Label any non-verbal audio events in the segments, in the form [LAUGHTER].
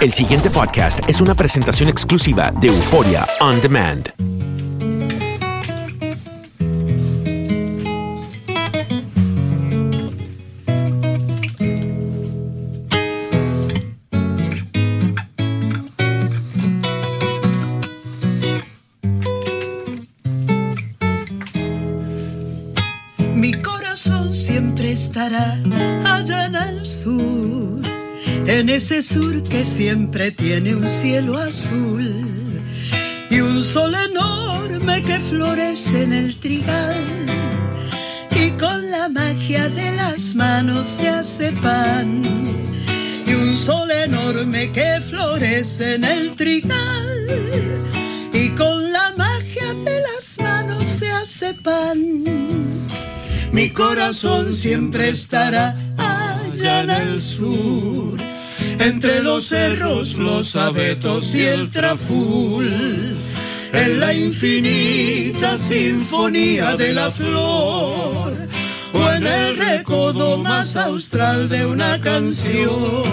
El siguiente podcast es una presentación exclusiva de Euforia On Demand. Mi corazón siempre estará allá en sur, en ese sur que siempre tiene un cielo azul y un sol enorme que florece en el trigal. Y con la magia de las manos se hace pan y un sol enorme que florece en el trigal. Y con la magia de las manos se hace pan. Mi corazón siempre estará allá en el sur, entre los cerros, los abetos y el traful, en la infinita sinfonía de la flor, o en el recodo más austral de una canción,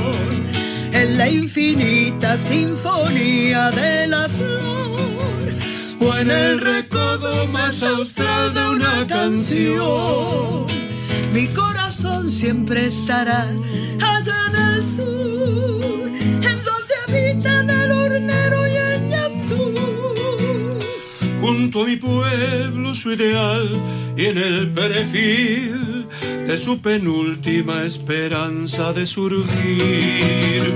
en la infinita sinfonía de la flor. O en el recodo más austral de una canción. Mi corazón siempre estará allá en el sur, en donde habitan el hornero y el ñandú. junto a mi pueblo su ideal y en el perfil de su penúltima esperanza de surgir.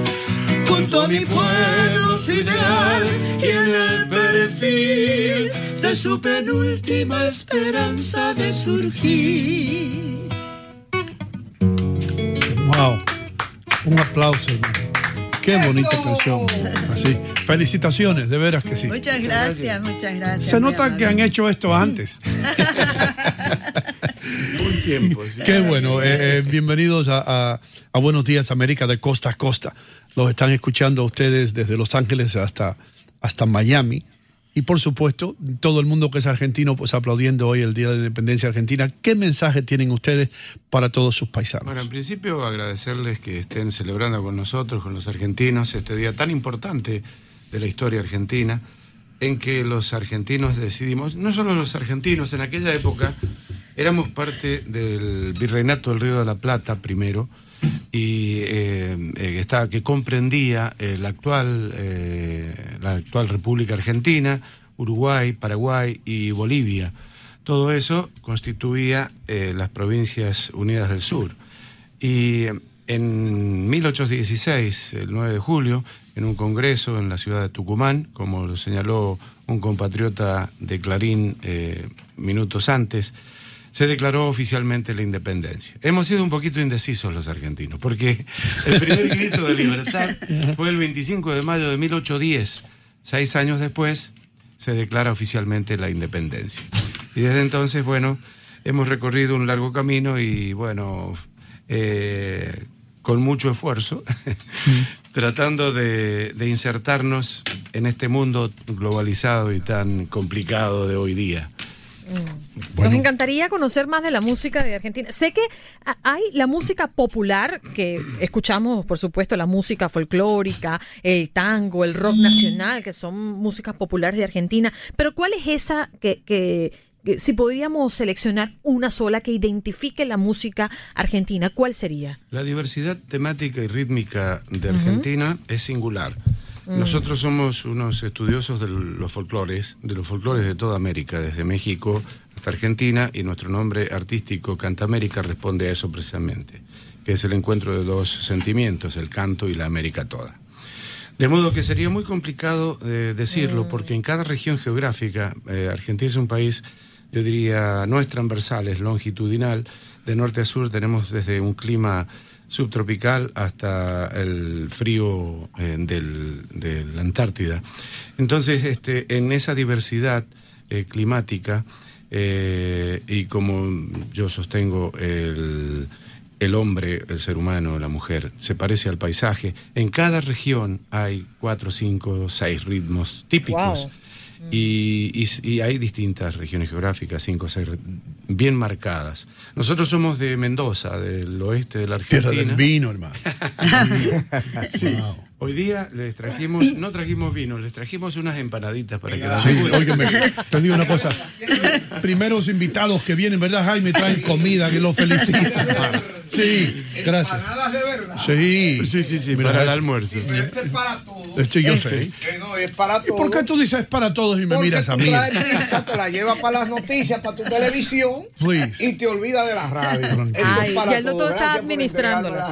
Junto a mi pueblo su ideal y en el perfil de su penúltima esperanza de surgir. Wow. Un aplauso. hermano. Qué bonita canción. Así. Felicitaciones, de veras que sí. Muchas gracias, muchas gracias. Se nota que han hecho esto antes. [LAUGHS] Un tiempo, sí. Qué bueno. eh, eh, bienvenidos a, a- a Buenos Días América de costa a costa. Los están escuchando a ustedes desde Los Ángeles hasta, hasta Miami. Y por supuesto, todo el mundo que es argentino, pues aplaudiendo hoy el Día de la Independencia Argentina. ¿Qué mensaje tienen ustedes para todos sus paisanos? Bueno, en principio agradecerles que estén celebrando con nosotros, con los argentinos, este día tan importante de la historia argentina, en que los argentinos decidimos, no solo los argentinos, en aquella época éramos parte del Virreinato del Río de la Plata primero, y eh, eh, estaba- que comprendía eh, la, actual, la actual República Argentina, Uruguay, Paraguay y Bolivia. Todo eso constituía las Provincias Unidas del Sur. Y en 1816, el 9 de julio, en un congreso en la ciudad de Tucumán, como lo señaló un compatriota de Clarín minutos antes, se declaró oficialmente la independencia. Hemos sido un poquito indecisos los argentinos, porque el primer grito de libertad fue el 25 de mayo de 1810. Seis años después se declara oficialmente la independencia. Y desde entonces, bueno, hemos recorrido un largo camino y, bueno, eh, con mucho esfuerzo, [LAUGHS] tratando de, de insertarnos en este mundo globalizado y tan complicado de hoy día. Nos encantaría conocer más de la música de Argentina. Sé que hay la música popular, que escuchamos, por supuesto, la música folclórica, el tango, el rock nacional, que son músicas populares de Argentina, pero ¿cuál es esa que, que- que si podríamos seleccionar una sola que identifique la música argentina, cuál sería? La diversidad temática y rítmica de. Argentina es singular. Mm. Nosotros somos unos estudiosos de los folclores, de los folclores de toda América, desde México hasta Argentina, y nuestro nombre artístico Cantamérica responde a eso precisamente, que es el encuentro de dos sentimientos, el canto y la América toda. De modo que sería muy complicado eh, decirlo, porque en cada región geográfica, eh, Argentina es un país, yo diría, no es transversal, es longitudinal. De norte a sur tenemos desde un clima subtropical hasta el frío eh, del, de la Antártida. Entonces, este, en esa diversidad eh, climática, eh, y como yo sostengo el, el hombre, el ser humano, la mujer, se parece al paisaje. En cada región hay cuatro, cinco, seis ritmos típicos. Y, y- y hay distintas regiones geográficas, cinco o seis, bien marcadas. Nosotros somos de Mendoza, del oeste de la Argentina. Tierra del vino, hermano. [LAUGHS] Sí. Hoy día les trajimos, no trajimos vino, les trajimos unas empanaditas para que las Sí, óigame, te digo una cosa. Primeros invitados que vienen, ¿verdad, Jaime? Traen comida, que los felicito. hermano. Sí, gracias. Empanadas de verdad. Sí. Sí, sí, sí, para el almuerzo. Pero este es para todos. Este yo Este, sé. que no, es para ¿Y por qué tú dices es para todos y me Porque miras a tú mí? traes pizza, te la llevas para las noticias, para tu televisión Please. y te olvidas de la radio. Es Ay, para ya el doctor está administrándolas.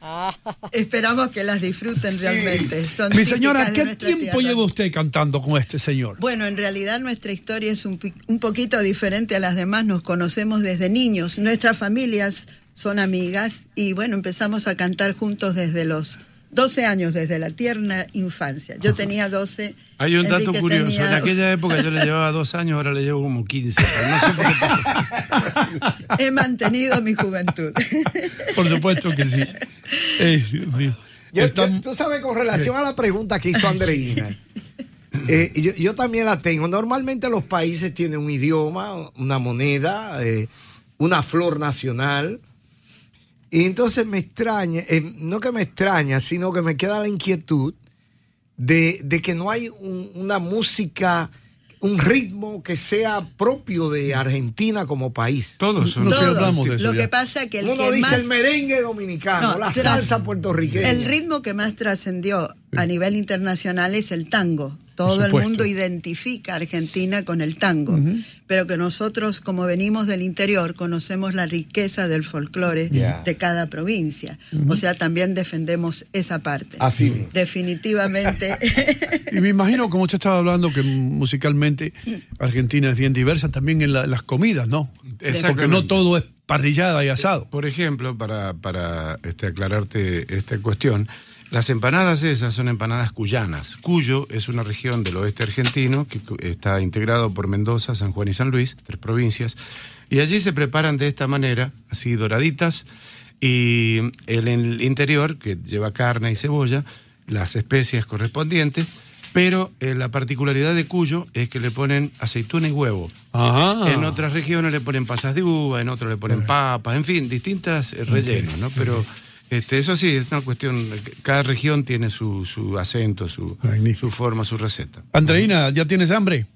[LAUGHS] Esperamos que las disfruten realmente. Son Mi señora, ¿qué tiempo tierra. lleva usted cantando con este señor? Bueno, en realidad nuestra historia es un poquito diferente a las demás. Nos conocemos desde niños. Nuestras familias son amigas y bueno, empezamos a cantar juntos desde los 12 años, desde la tierna infancia. Yo tenía 12. Hay un dato Enrique curioso. tenía- En aquella época yo le llevaba dos años, ahora le llevo como 15. pero no sé por qué. [LAUGHS] He mantenido mi juventud. [LAUGHS] Por supuesto que sí. Eh, Dios mío. Yo- Están- yo- tú sabes, con relación a la pregunta que hizo Andreina, [LAUGHS] eh, yo, yo también la tengo. Normalmente los países tienen un idioma, una moneda, eh, una flor nacional. Y entonces me extraña, eh, no que me extraña, sino que me queda la inquietud de, de que no hay un- una música, un ritmo que sea propio de Argentina como país. Todos son. No sé, Todos. hablamos de eso Lo ya. que pasa que el Uno que dice más el merengue dominicano, No, la salsa puertorriqueña. El ritmo que más trascendió a nivel internacional es el tango. Todo el mundo identifica a Argentina con el tango, pero que nosotros, como venimos del interior, conocemos la riqueza del folclore de cada provincia. O sea, también defendemos esa parte. Así mismo. Definitivamente. [LAUGHS] Y me imagino, como usted estaba hablando, que musicalmente Argentina es bien diversa también en la- las comidas, ¿no? Porque no todo es parrillada y asado. Por ejemplo, para, para este, aclararte esta cuestión, las empanadas esas son empanadas cuyanas. Cuyo es una región del oeste argentino que está integrado por Mendoza, San Juan y San Luis, tres provincias, y allí se preparan de esta manera, así doraditas, y el, el interior, que lleva carne y cebolla, las especias correspondientes, pero eh, la particularidad de Cuyo es que le ponen aceituna y huevo. Ajá. En otras regiones le ponen pasas de uva, en otras le ponen papas, en fin, distintas eh, rellenos, ¿no? Pero este, eso sí, es una cuestión, cada región tiene su, su acento, su, su forma, su receta. Andreina, ¿ya tienes hambre?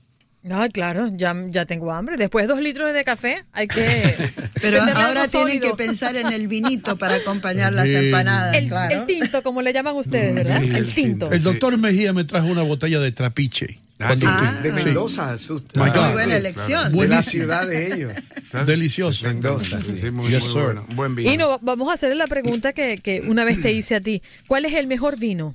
No, claro, ya, ya tengo hambre. Después de dos litros de café, hay que. [LAUGHS] Pero ahora tienen que pensar en el vinito para acompañar las empanadas, El, claro. el tinto, como le llaman ustedes, ¿verdad? Sí, el el tinto. El doctor Mejía me trajo una botella de trapiche. Ah, de sí. Mendoza. God. ah, buena de- elección. De la Buenísimo. ciudad de ellos. [LAUGHS] Delicioso. Mendoza, sí, sí, muy, Yes, muy bueno. Buen vino. Y no, vamos a hacerle la pregunta que, que una vez te hice a ti. ¿Cuál es el mejor vino?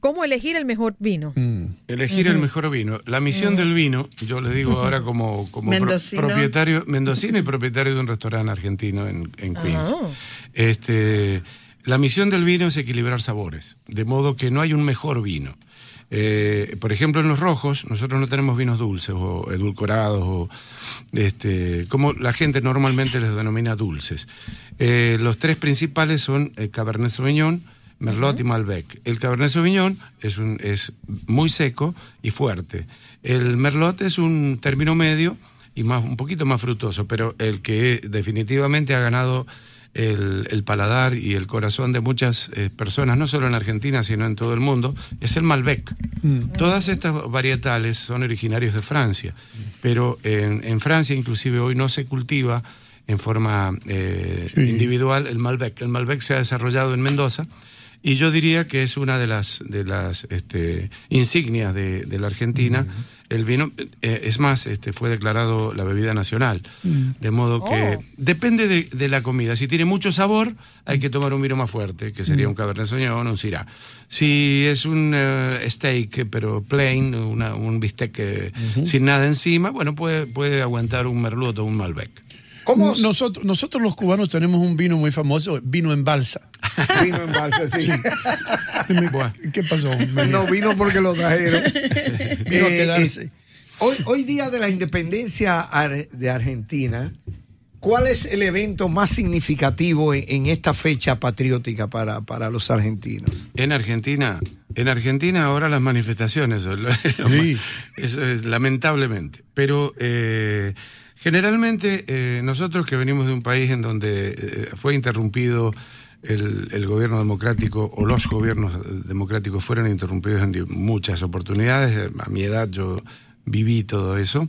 ¿Cómo elegir el mejor vino? Mm. Elegir el mejor vino. La misión del vino, yo le digo ahora como, como pro- propietario, mendocino y propietario de un restaurante argentino en, en Queens. Ah. Este, la misión del vino es equilibrar sabores, de modo que no hay un mejor vino. Eh, por ejemplo, en los rojos, nosotros no tenemos vinos dulces o edulcorados, o este, como la gente normalmente les denomina dulces. Eh, los tres principales son el Cabernet Sauvignon, Merlot y Malbec. El Cabernet Sauvignon es, un, es muy seco y fuerte. El Merlot es un término medio y más, un poquito más frutoso, pero el que definitivamente ha ganado el, el paladar y el corazón de muchas eh, personas, no solo en Argentina, sino en todo el mundo, es el Malbec. Todas estas varietales son originarios de Francia, pero en, en Francia inclusive hoy no se cultiva en forma eh, individual el Malbec. El Malbec se ha desarrollado en Mendoza y yo diría que es una de las, de las este, insignias de, de la Argentina. El vino, eh, es más, este, fue declarado la bebida nacional. De modo que Oh. depende de, de la comida. Si tiene mucho sabor, hay que tomar un vino más fuerte, que sería un Cabernet Sauvignon o un Syrah. Si es un eh, steak, pero plain, una- un bistec eh, sin nada encima, bueno, puede, puede aguantar un Merlot o un Malbec. ¿Cómo? Nosotros, nosotros los cubanos tenemos un vino muy famoso, vino en balsa. [LAUGHS] Vino en balsa, sí. ¿Qué pasó? No vino porque lo trajeron. [LAUGHS] Vino a Eh, quedarse. eh, hoy, hoy día de la independencia de Argentina, ¿cuál es el evento más significativo en, en esta fecha patriótica para, para los argentinos? En Argentina, en Argentina ahora las manifestaciones, son lo- [LAUGHS] lo Sí. más- eso es lamentablemente. Pero eh, generalmente eh, nosotros que venimos de un país en donde eh, fue interrumpido el, el gobierno democrático o los gobiernos democráticos fueron interrumpidos en muchas oportunidades. A mi edad yo viví todo eso.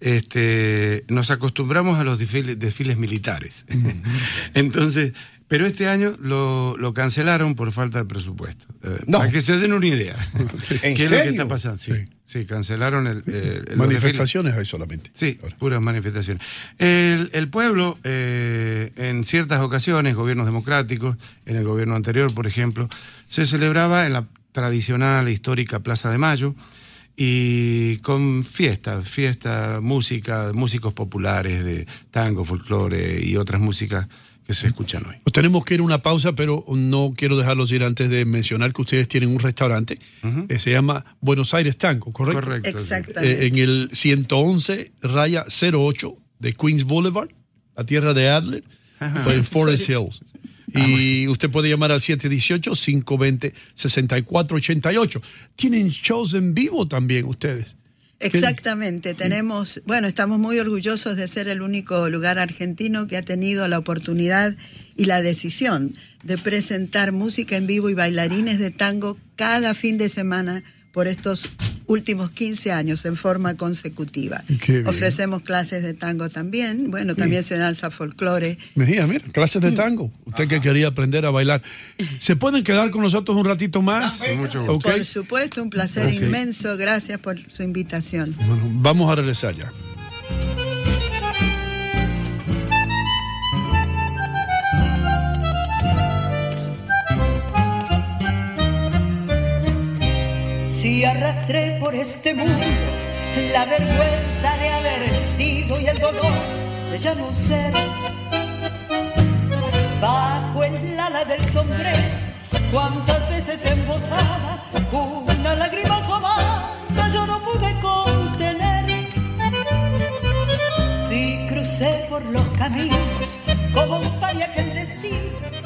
Este, nos acostumbramos a los desfiles, desfiles militares. [LAUGHS] Entonces, pero este año lo, lo cancelaron por falta de presupuesto. Eh, No. Para que se den una idea. [LAUGHS] ¿En ¿Qué es lo que serio? está pasando? Sí, sí, cancelaron el, eh, [LAUGHS] los Manifestaciones hay solamente. Sí, puras manifestaciones. El, el pueblo, eh, en ciertas ocasiones, gobiernos democráticos, en el gobierno anterior, por ejemplo, se celebraba en la tradicional e histórica Plaza de Mayo y con fiesta, fiesta, música, músicos populares de tango, folclore y otras músicas que se escuchan hoy. Nos tenemos que ir a una pausa, pero no quiero dejarlos ir antes de mencionar que ustedes tienen un restaurante que se llama Buenos Aires Tango, ¿correcto? Correcto. Exactamente. Eh, en el 111 raya 08 de Queens Boulevard, la tierra de Adler, en Forest Hills. Y usted puede llamar al 718-520-6488. Tienen shows en vivo también ustedes. Exactamente, tenemos, bueno, estamos muy orgullosos de ser el único lugar argentino que ha tenido la oportunidad y la decisión de presentar música en vivo y bailarines de tango cada fin de semana por estos últimos 15 años en forma consecutiva. Qué bien. Ofrecemos clases de tango también, bueno, también se danza folclore. Mira, mira, clases de tango. Usted que quería aprender a bailar. ¿Se pueden quedar con nosotros un ratito más? Con mucho gusto. Ok. Por supuesto, un placer inmenso, gracias por su invitación. Bueno, vamos a regresar ya. Si arrastré por este mundo la vergüenza de haber sido y el dolor de ya no ser. Bajo el ala del sombrero, cuántas veces embosada, una lágrima asomada yo no pude contener. Si crucé por los caminos como un paria que el destino